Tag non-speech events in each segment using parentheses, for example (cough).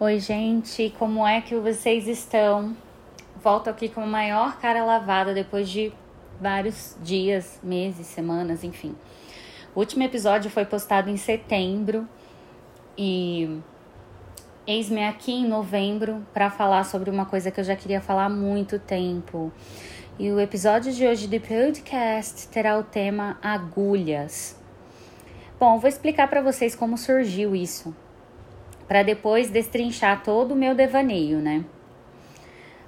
Oi, gente, como é que vocês estão? Volto aqui com a maior cara lavada depois de vários dias, meses, semanas, enfim. O último episódio foi postado em setembro e eis-me aqui em novembro para falar sobre uma coisa que eu já queria falar há muito tempo. E o episódio de hoje do podcast terá o tema agulhas. Bom, vou explicar para vocês como surgiu isso para depois destrinchar todo o meu devaneio, né?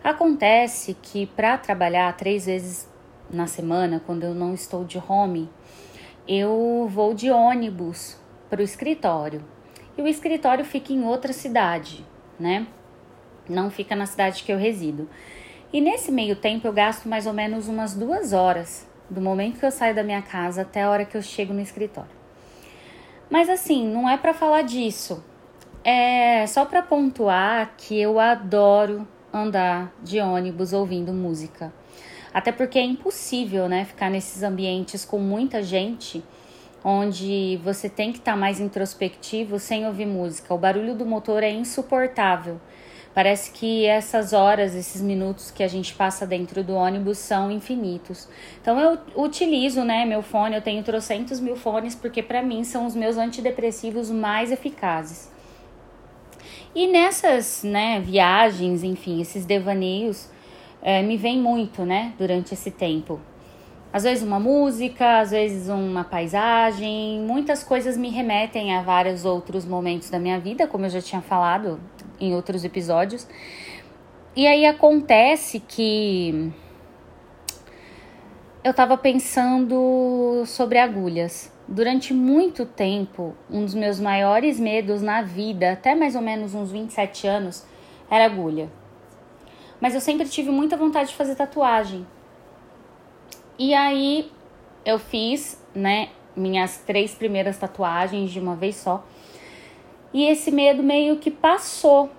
Acontece que para trabalhar três vezes na semana, quando eu não estou de home, eu vou de ônibus para o escritório. E o escritório fica em outra cidade, né? Não fica na cidade que eu resido. E nesse meio tempo eu gasto mais ou menos umas duas horas do momento que eu saio da minha casa até a hora que eu chego no escritório. Mas assim, não é para falar disso. É só para pontuar que eu adoro andar de ônibus ouvindo música. Até porque é impossível, né, ficar nesses ambientes com muita gente, onde você tem que estar tá mais introspectivo sem ouvir música. O barulho do motor é insuportável. Parece que essas horas, esses minutos que a gente passa dentro do ônibus são infinitos. Então eu utilizo, né, meu fone, eu tenho trocentos mil fones porque para mim são os meus antidepressivos mais eficazes. E nessas né, viagens, enfim, esses devaneios, é, me vem muito, né, durante esse tempo. Às vezes uma música, às vezes uma paisagem, muitas coisas me remetem a vários outros momentos da minha vida, como eu já tinha falado em outros episódios. E aí acontece que eu tava pensando sobre agulhas. Durante muito tempo, um dos meus maiores medos na vida, até mais ou menos uns 27 anos, era agulha. Mas eu sempre tive muita vontade de fazer tatuagem. E aí eu fiz, né, minhas três primeiras tatuagens de uma vez só. E esse medo meio que passou.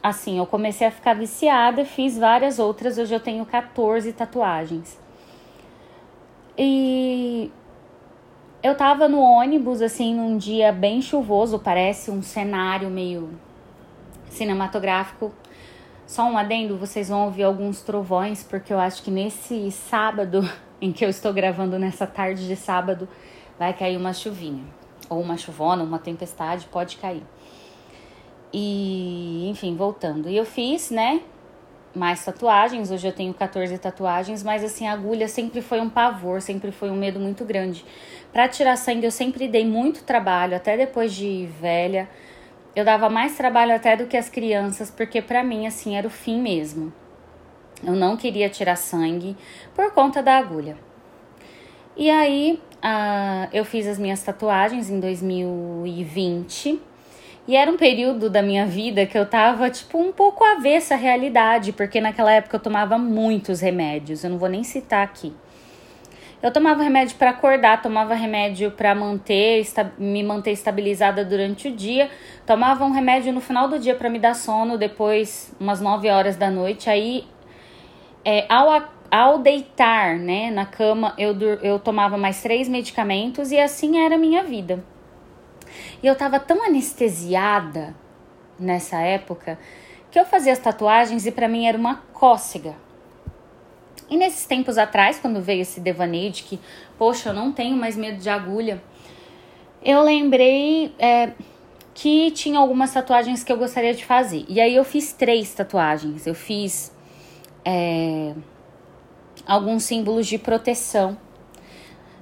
Assim, eu comecei a ficar viciada, fiz várias outras, hoje eu tenho 14 tatuagens. E eu tava no ônibus, assim, num dia bem chuvoso, parece um cenário meio cinematográfico. Só um adendo, vocês vão ouvir alguns trovões, porque eu acho que nesse sábado, (laughs) em que eu estou gravando nessa tarde de sábado, vai cair uma chuvinha. Ou uma chuvona, uma tempestade, pode cair. E, enfim, voltando. E eu fiz, né, mais tatuagens. Hoje eu tenho 14 tatuagens, mas assim, a agulha sempre foi um pavor, sempre foi um medo muito grande. Para tirar sangue eu sempre dei muito trabalho, até depois de velha. Eu dava mais trabalho até do que as crianças, porque para mim assim era o fim mesmo. Eu não queria tirar sangue por conta da agulha. E aí, uh, eu fiz as minhas tatuagens em 2020 e era um período da minha vida que eu tava, tipo, um pouco avessa à realidade, porque naquela época eu tomava muitos remédios, eu não vou nem citar aqui. Eu tomava remédio para acordar, tomava remédio para manter, me manter estabilizada durante o dia, tomava um remédio no final do dia para me dar sono, depois umas 9 horas da noite. Aí, é, ao, ao deitar né, na cama, eu, eu tomava mais três medicamentos e assim era a minha vida. E eu tava tão anestesiada nessa época que eu fazia as tatuagens e para mim era uma cócega. E nesses tempos atrás, quando veio esse devaneio de que, poxa, eu não tenho mais medo de agulha, eu lembrei é, que tinha algumas tatuagens que eu gostaria de fazer. E aí eu fiz três tatuagens. Eu fiz é, alguns símbolos de proteção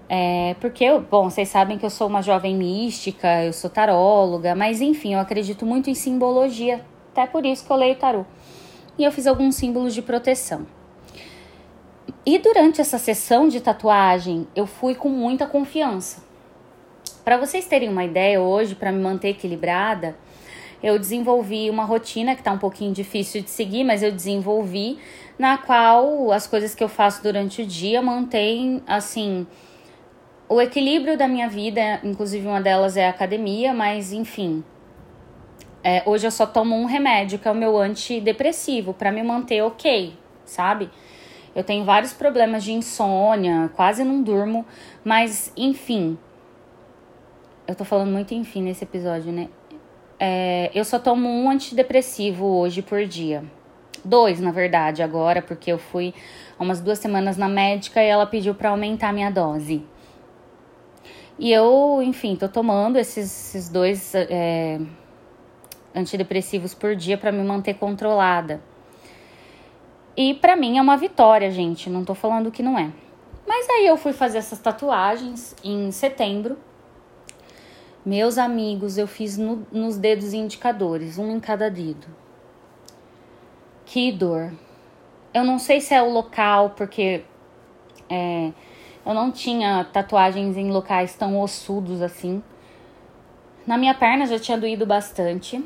é, porque, bom, vocês sabem que eu sou uma jovem mística, eu sou taróloga, mas enfim, eu acredito muito em simbologia, até por isso que eu leio tarô. E eu fiz alguns símbolos de proteção. E durante essa sessão de tatuagem, eu fui com muita confiança. Para vocês terem uma ideia, hoje, para me manter equilibrada, eu desenvolvi uma rotina que está um pouquinho difícil de seguir, mas eu desenvolvi, na qual as coisas que eu faço durante o dia mantêm, assim, o equilíbrio da minha vida, inclusive uma delas é a academia, mas enfim. É, hoje eu só tomo um remédio, que é o meu antidepressivo, para me manter ok, sabe? Eu tenho vários problemas de insônia, quase não durmo, mas enfim. Eu tô falando muito enfim nesse episódio, né? é, eu só tomo um antidepressivo hoje por dia. Dois, na verdade, agora, porque eu fui umas duas semanas na médica e ela pediu para aumentar minha dose. E eu, enfim, tô tomando esses, esses dois é, antidepressivos por dia para me manter controlada. E para mim é uma vitória, gente. Não tô falando que não é. Mas aí eu fui fazer essas tatuagens em setembro. Meus amigos, eu fiz no, nos dedos indicadores, um em cada dedo. Que dor. Eu não sei se é o local, porque é, eu não tinha tatuagens em locais tão ossudos assim. Na minha perna já tinha doído bastante.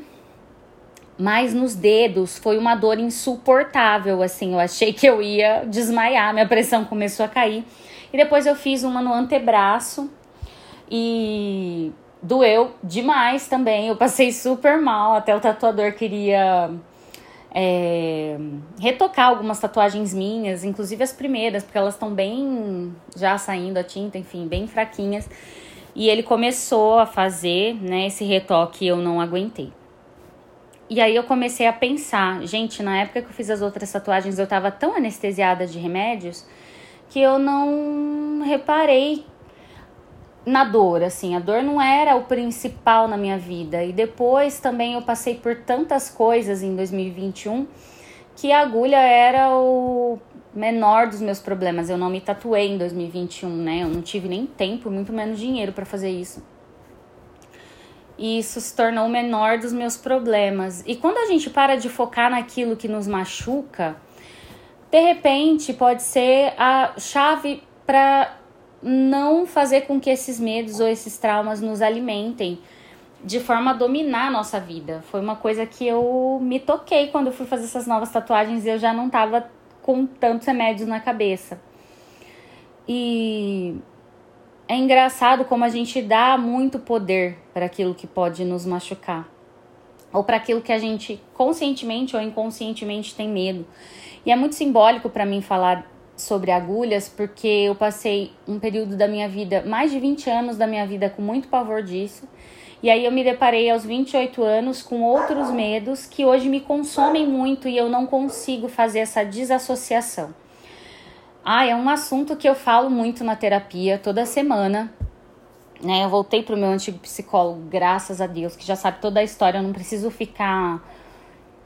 Mas nos dedos foi uma dor insuportável, assim. Eu achei que eu ia desmaiar, minha pressão começou a cair. E depois eu fiz uma no antebraço e doeu demais também. Eu passei super mal, até o tatuador queria é, retocar algumas tatuagens minhas, inclusive as primeiras, porque elas estão bem já saindo a tinta, enfim, bem fraquinhas. E ele começou a fazer, né, esse retoque eu não aguentei. E aí eu comecei a pensar, gente, na época que eu fiz as outras tatuagens, eu tava tão anestesiada de remédios que eu não reparei na dor, assim, a dor não era o principal na minha vida. E depois também eu passei por tantas coisas em 2021 que a agulha era o menor dos meus problemas. Eu não me tatuei em 2021, né? Eu não tive nem tempo, muito menos dinheiro para fazer isso. E isso se tornou o menor dos meus problemas. E quando a gente para de focar naquilo que nos machuca, de repente pode ser a chave para não fazer com que esses medos ou esses traumas nos alimentem de forma a dominar a nossa vida. Foi uma coisa que eu me toquei quando eu fui fazer essas novas tatuagens e eu já não tava com tantos remédios na cabeça. E é engraçado como a gente dá muito poder para aquilo que pode nos machucar. Ou para aquilo que a gente conscientemente ou inconscientemente tem medo. E é muito simbólico para mim falar sobre agulhas, porque eu passei um período da minha vida, mais de 20 anos da minha vida, com muito pavor disso. E aí eu me deparei aos 28 anos com outros medos que hoje me consomem muito e eu não consigo fazer essa desassociação. Ah, é um assunto que eu falo muito na terapia toda semana. Né? Eu voltei para o meu antigo psicólogo, graças a Deus, que já sabe toda a história, eu não preciso ficar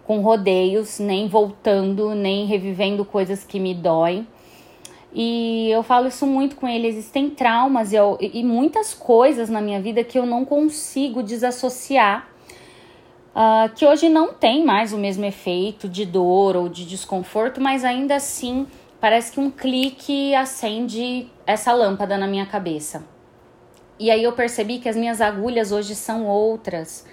com rodeios, nem voltando, nem revivendo coisas que me doem. E eu falo isso muito com ele. Existem traumas e, eu, e muitas coisas na minha vida que eu não consigo desassociar. Uh, que hoje não tem mais o mesmo efeito de dor ou de desconforto, mas ainda assim parece que um clique acende essa lâmpada na minha cabeça. E aí eu percebi que as minhas agulhas hoje são outras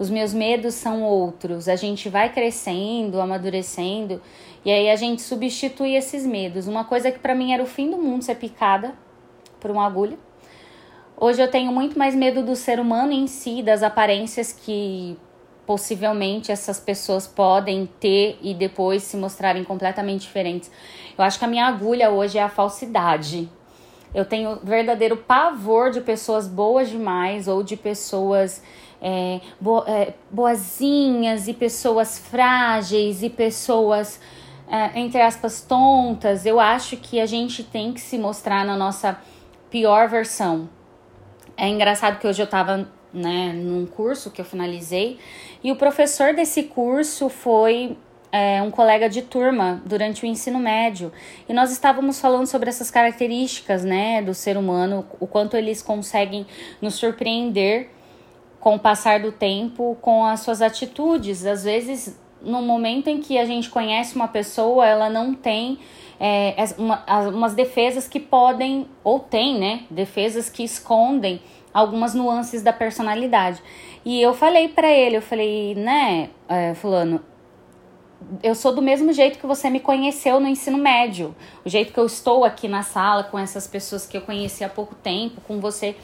os meus medos são outros. A gente vai crescendo, amadurecendo, e aí a gente substitui esses medos. Uma coisa que para mim era o fim do mundo ser picada por uma agulha. Hoje eu tenho muito mais medo do ser humano em si, das aparências que possivelmente essas pessoas podem ter e depois se mostrarem completamente diferentes. Eu acho que a minha agulha hoje é a falsidade. Eu tenho verdadeiro pavor de pessoas boas demais ou de pessoas é, bo, é, boazinhas e pessoas frágeis e pessoas, entre aspas, tontas. Eu acho que a gente tem que se mostrar na nossa pior versão. É engraçado que hoje eu tava né, num curso que eu finalizei e o professor desse curso foi é, um colega de turma durante o ensino médio e nós estávamos falando sobre essas características né, do ser humano, o quanto eles conseguem nos surpreender com o passar do tempo, com as suas atitudes. Às vezes, no momento em que a gente conhece uma pessoa, ela não tem é, uma, umas defesas que podem, ou tem, né? Defesas que escondem algumas nuances da personalidade. E eu falei para ele, eu falei, né, é, fulano, eu sou do mesmo jeito que você me conheceu no ensino médio. O jeito que eu estou aqui na sala com essas pessoas que eu conheci há pouco tempo, com você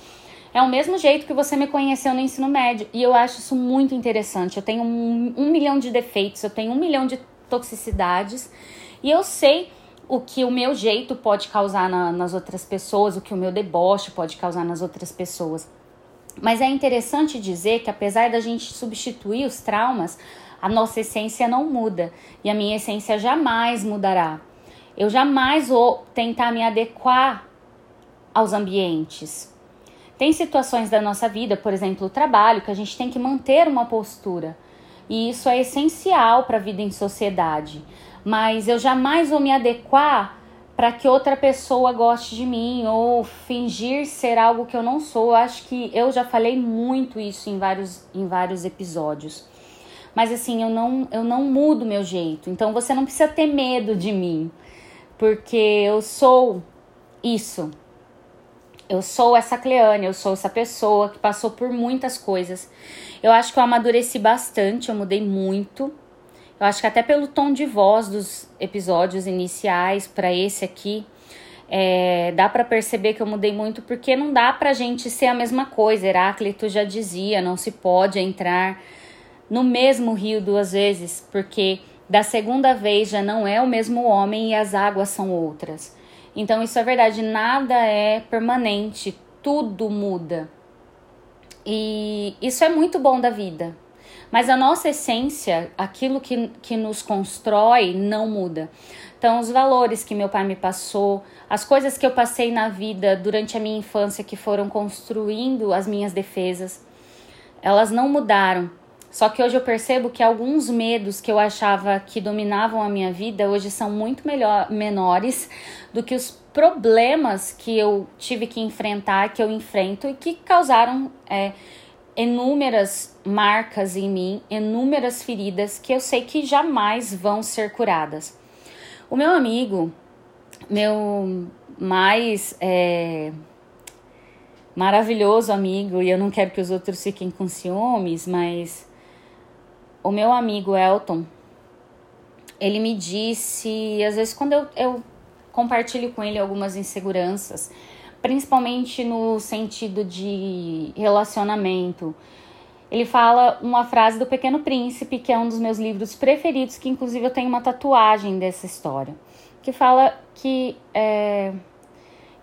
é o mesmo jeito que você me conheceu no ensino médio. E eu acho isso muito interessante. Eu tenho um, um milhão de defeitos, eu tenho um milhão de toxicidades. E eu sei o que o meu jeito pode causar na, nas outras pessoas, o que o meu deboche pode causar nas outras pessoas. Mas é interessante dizer que apesar da gente substituir os traumas, a nossa essência não muda e a minha essência jamais mudará. Eu jamais vou tentar me adequar aos ambientes. Tem situações da nossa vida, por exemplo, o trabalho, que a gente tem que manter uma postura. E isso é essencial para a vida em sociedade. Mas eu jamais vou me adequar para que outra pessoa goste de mim ou fingir ser algo que eu não sou. Eu acho que eu já falei muito isso em vários, em vários episódios. Mas assim, eu não, eu não mudo meu jeito. Então você não precisa ter medo de mim, porque eu sou isso. Eu sou essa Cleane, eu sou essa pessoa que passou por muitas coisas. Eu acho que eu amadureci bastante, eu mudei muito. Eu acho que até pelo tom de voz dos episódios iniciais para esse aqui, é, dá para perceber que eu mudei muito porque não dá pra gente ser a mesma coisa. Heráclito já dizia, não se pode entrar no mesmo rio duas vezes, porque da segunda vez já não é o mesmo homem e as águas são outras. Então isso é verdade, nada é permanente, tudo muda. E isso é muito bom da vida. Mas a nossa essência, aquilo que, que nos constrói, não muda. Então, os valores que meu pai me passou, as coisas que eu passei na vida durante a minha infância que foram construindo as minhas defesas, elas não mudaram. Só que hoje eu percebo que alguns medos que eu achava que dominavam a minha vida hoje são muito melhor, menores do que os problemas que eu tive que enfrentar, que eu enfrento e que causaram é, inúmeras marcas em mim, inúmeras feridas que eu sei que jamais vão ser curadas. O meu amigo, meu mais é, maravilhoso amigo, e eu não quero que os outros fiquem com ciúmes, mas o meu amigo Elton, ele me disse, às vezes quando eu, eu compartilho com ele algumas inseguranças, principalmente no sentido de relacionamento, ele fala uma frase do Pequeno Príncipe, que é um dos meus livros preferidos, que inclusive eu tenho uma tatuagem dessa história, que fala que, é,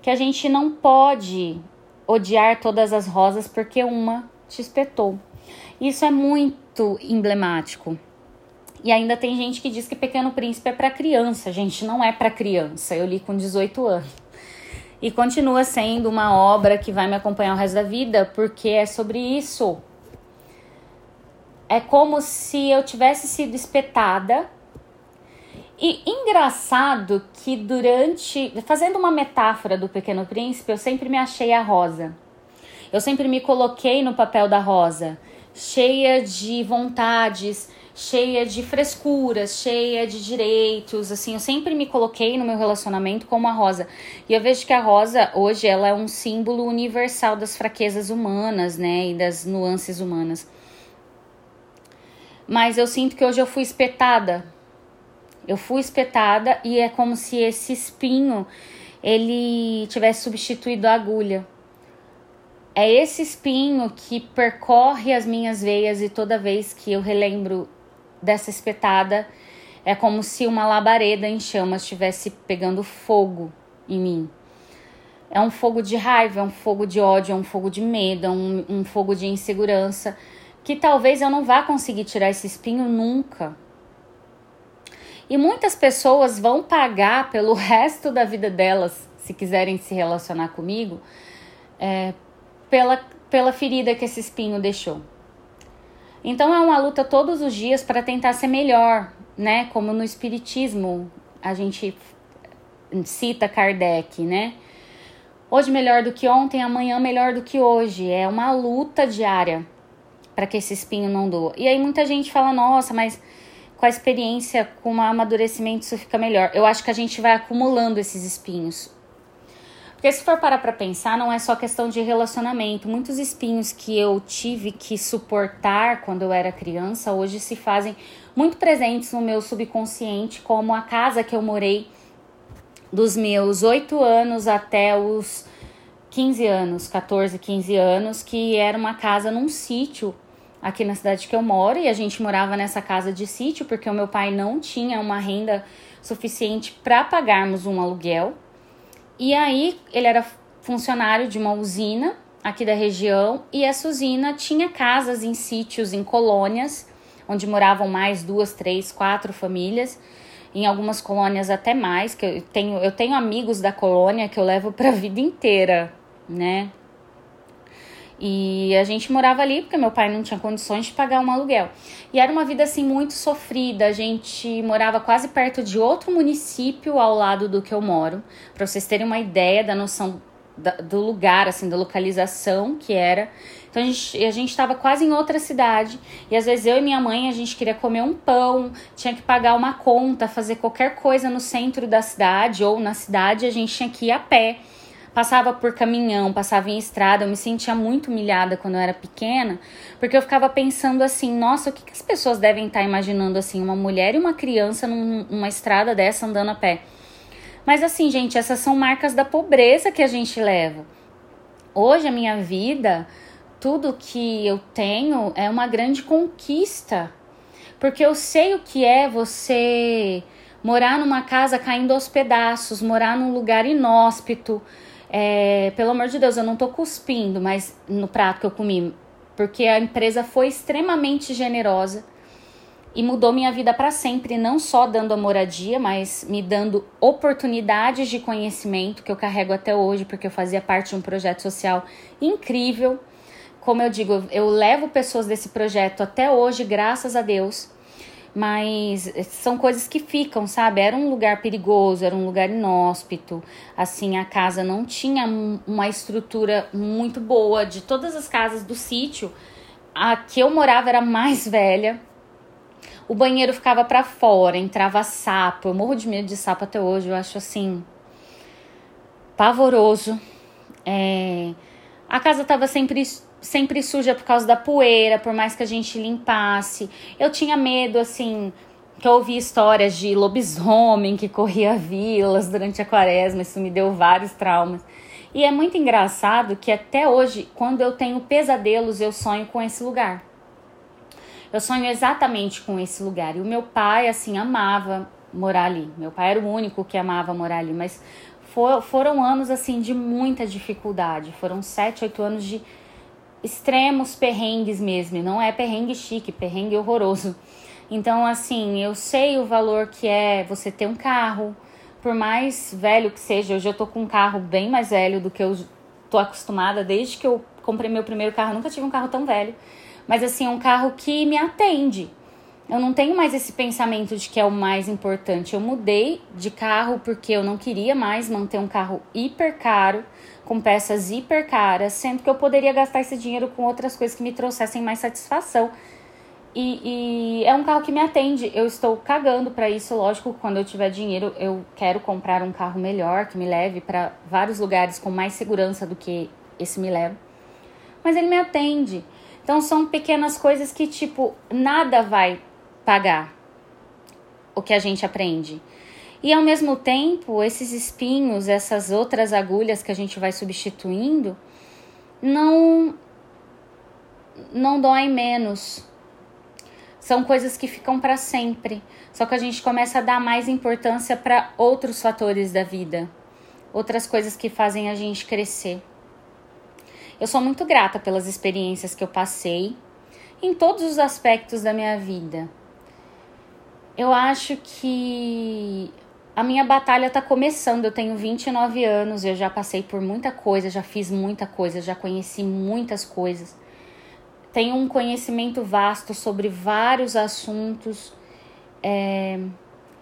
que a gente não pode odiar todas as rosas porque uma te espetou. Isso é muito emblemático. E ainda tem gente que diz que Pequeno Príncipe é para criança. Gente, não é para criança. Eu li com 18 anos. E continua sendo uma obra que vai me acompanhar o resto da vida, porque é sobre isso. É como se eu tivesse sido espetada. E engraçado que durante. Fazendo uma metáfora do Pequeno Príncipe, eu sempre me achei a rosa. Eu sempre me coloquei no papel da rosa cheia de vontades, cheia de frescuras, cheia de direitos, assim, eu sempre me coloquei no meu relacionamento como a Rosa. E eu vejo que a Rosa hoje ela é um símbolo universal das fraquezas humanas, né, e das nuances humanas. Mas eu sinto que hoje eu fui espetada. Eu fui espetada e é como se esse espinho ele tivesse substituído a agulha. É esse espinho que percorre as minhas veias e toda vez que eu relembro dessa espetada, é como se uma labareda em chamas estivesse pegando fogo em mim. É um fogo de raiva, é um fogo de ódio, é um fogo de medo, é um, um fogo de insegurança, que talvez eu não vá conseguir tirar esse espinho nunca. E muitas pessoas vão pagar pelo (laughs) resto da vida delas, se quiserem se relacionar comigo, é, pela, pela ferida que esse espinho deixou. Então é uma luta todos os dias para tentar ser melhor, né? Como no espiritismo a gente cita Kardec, né? Hoje melhor do que ontem, amanhã melhor do que hoje. É uma luta diária para que esse espinho não doa. E aí muita gente fala: "Nossa, mas com a experiência, com o amadurecimento isso fica melhor". Eu acho que a gente vai acumulando esses espinhos. Porque se for parar para pensar, não é só questão de relacionamento. Muitos espinhos que eu tive que suportar quando eu era criança, hoje se fazem muito presentes no meu subconsciente, como a casa que eu morei dos meus 8 anos até os 15 anos, 14, 15 anos, que era uma casa num sítio aqui na cidade que eu moro, e a gente morava nessa casa de sítio porque o meu pai não tinha uma renda suficiente para pagarmos um aluguel. E aí ele era funcionário de uma usina aqui da região e essa usina tinha casas em sítios, em colônias, onde moravam mais duas, três, quatro famílias. Em algumas colônias até mais, que eu tenho, eu tenho amigos da colônia que eu levo para a (laughs) vida inteira, né? E a gente morava ali porque meu pai não tinha condições de pagar um aluguel. E era uma vida assim muito sofrida. A gente morava quase perto de outro município ao lado do que eu moro, para vocês terem uma ideia da noção do lugar, assim, da localização que era. Então a gente a gente estava quase em outra cidade e às vezes eu e minha mãe a gente queria comer um pão, tinha que pagar uma conta, fazer qualquer coisa no centro da cidade ou na cidade a gente tinha que ir a pé passava por caminhão, passava em estrada, eu me sentia muito humilhada quando eu era pequena, porque eu ficava pensando assim, nossa, o que, que as pessoas devem estar imaginando assim, uma mulher e uma criança numa estrada dessa andando a pé. Mas assim, gente, essas são marcas da pobreza que a gente leva. Hoje a minha vida, tudo que eu tenho é uma grande conquista. Porque eu sei o que é você morar numa casa caindo aos pedaços, morar num lugar inóspito, é, pelo amor de Deus, eu não tô cuspindo, mas no prato que eu comi, porque a empresa foi extremamente generosa e mudou minha vida para sempre, não só dando a moradia, mas me dando oportunidades de conhecimento que eu carrego até hoje, porque eu fazia parte de um projeto social incrível. Como eu digo, eu levo pessoas desse projeto até hoje, graças a Deus mas são coisas que ficam, sabe? Era um lugar perigoso, era um lugar inóspito. Assim, a casa não tinha uma estrutura muito boa. De todas as casas do sítio, a que eu morava era mais velha. O banheiro ficava para fora, entrava sapo. Eu morro de medo de sapo até hoje, eu acho assim pavoroso. É... A casa tava sempre sempre suja por causa da poeira, por mais que a gente limpasse. Eu tinha medo, assim, que eu ouvi histórias de lobisomem que corria (laughs) vilas durante a quaresma, isso me deu vários traumas. E é muito engraçado que até hoje, quando eu tenho pesadelos, eu sonho com esse lugar. Eu sonho exatamente com esse lugar. E o meu pai, assim, amava morar ali. Meu pai era o único que amava morar ali, mas for, foram anos, assim, de muita dificuldade. Foram sete, oito anos de extremos perrengues mesmo, não é perrengue chique, perrengue horroroso. Então, assim, eu sei o valor que é você ter um carro, por mais velho que seja, hoje eu tô com um carro bem mais velho do que eu tô acostumada, desde que eu comprei meu primeiro carro, nunca tive um carro tão velho. Mas assim, é um carro que me atende. Eu não tenho mais esse pensamento de que é o mais importante. Eu mudei de carro porque eu não queria mais manter um carro hiper caro com peças hiper caras, sendo que eu poderia gastar esse dinheiro com outras coisas que me trouxessem mais satisfação. E, e é um carro que me atende. Eu estou cagando para isso, lógico. Quando eu tiver dinheiro, eu quero comprar um carro melhor que me leve para vários lugares com mais segurança do que esse me leva. Mas ele me atende. Então são pequenas coisas que tipo nada vai pagar o que a gente aprende. E ao mesmo tempo, esses espinhos, essas outras agulhas que a gente vai substituindo, não não doem menos. São coisas que ficam para sempre. Só que a gente começa a dar mais importância para outros fatores da vida, outras coisas que fazem a gente crescer. Eu sou muito grata pelas experiências que eu passei em todos os aspectos da minha vida. Eu acho que a minha batalha tá começando. Eu tenho 29 anos, eu já passei por muita coisa, já fiz muita coisa, já conheci muitas coisas. Tenho um conhecimento vasto sobre vários assuntos. É...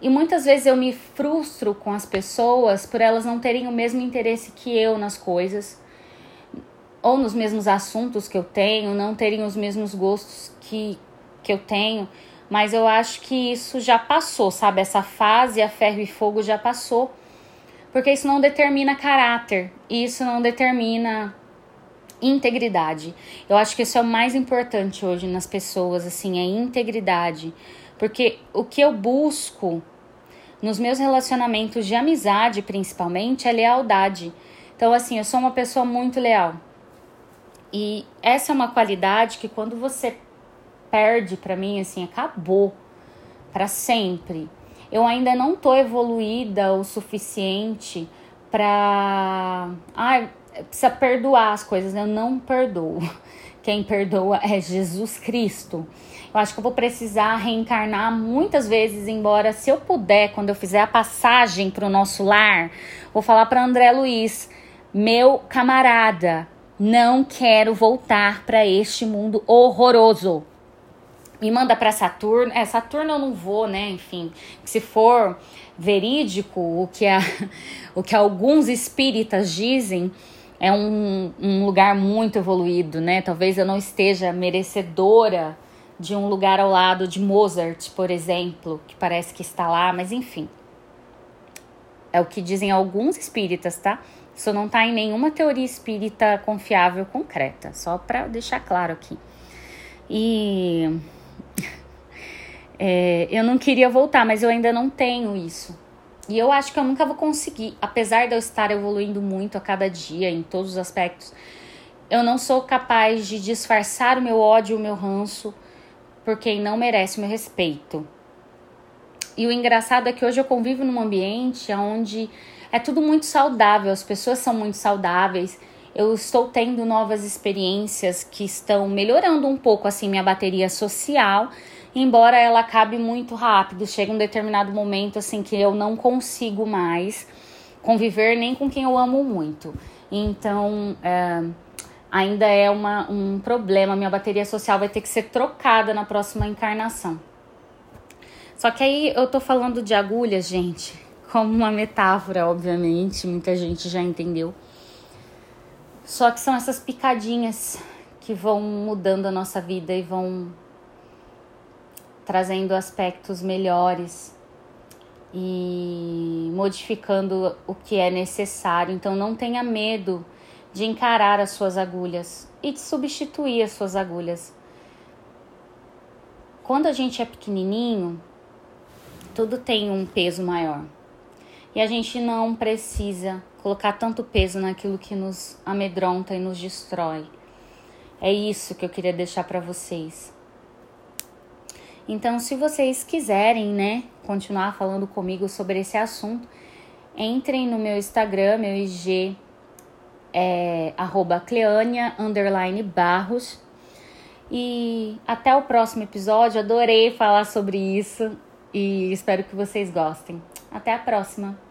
E muitas vezes eu me frustro com as pessoas por elas não terem o mesmo interesse que eu nas coisas, ou nos mesmos assuntos que eu tenho, não terem os mesmos gostos que, que eu tenho mas eu acho que isso já passou, sabe? Essa fase a ferro e fogo já passou. Porque isso não determina caráter, isso não determina integridade. Eu acho que isso é o mais importante hoje nas pessoas, assim, é integridade. Porque o que eu busco nos meus relacionamentos de amizade, principalmente, é lealdade. Então, assim, eu sou uma pessoa muito leal. E essa é uma qualidade que quando você perde para mim, assim, acabou para sempre. Eu ainda não tô evoluída o suficiente para. Ah, precisa perdoar as coisas, né? Eu não perdoo. (laughs) Quem perdoa é Jesus Cristo. Eu acho que eu vou precisar reencarnar muitas vezes, embora se eu puder, quando eu fizer a passagem para o nosso lar, vou falar para André Luiz, meu camarada, não quero voltar para este mundo horroroso. Me manda para Saturno. É, Saturno eu não vou, né? Enfim, se for verídico o que, a, (laughs) o que alguns espíritas dizem, é um, um lugar muito evoluído, né? Talvez eu não esteja merecedora de um lugar ao lado de Mozart, por exemplo, que parece que está lá, mas enfim. É o que dizem alguns espíritas, tá? Isso não está em nenhuma teoria espírita confiável concreta, só para deixar claro aqui. E é, eu não queria voltar, mas eu ainda não tenho isso. E eu acho que eu nunca vou conseguir, apesar de eu estar evoluindo muito a cada dia em todos os aspectos, eu não sou capaz de disfarçar o meu ódio, o meu ranço por quem não merece o meu respeito. E o engraçado é que hoje eu convivo num ambiente onde é tudo muito saudável, as pessoas são muito saudáveis. Eu estou tendo novas experiências que estão melhorando um pouco assim minha bateria social, embora ela acabe muito rápido. Chega um determinado momento assim que eu não consigo mais conviver nem com quem eu amo muito. Então, é, ainda é uma, um problema. Minha bateria social vai ter que ser trocada na próxima encarnação. Só que aí eu tô falando de agulhas, gente, como uma metáfora, obviamente, muita gente já entendeu. Só que são essas picadinhas que vão mudando a nossa vida e vão trazendo aspectos melhores e modificando o que é necessário. Então não tenha medo de encarar as suas agulhas e de substituir as suas agulhas. Quando a gente é pequenininho, tudo tem um peso maior. E a gente não precisa colocar tanto peso naquilo que nos amedronta e nos destrói. É isso que eu queria deixar para vocês. Então, se vocês quiserem, né, continuar falando comigo sobre esse assunto, entrem no meu Instagram, meu IG é underline Barros. E até o próximo episódio. Adorei falar sobre isso e espero que vocês gostem. Até a próxima!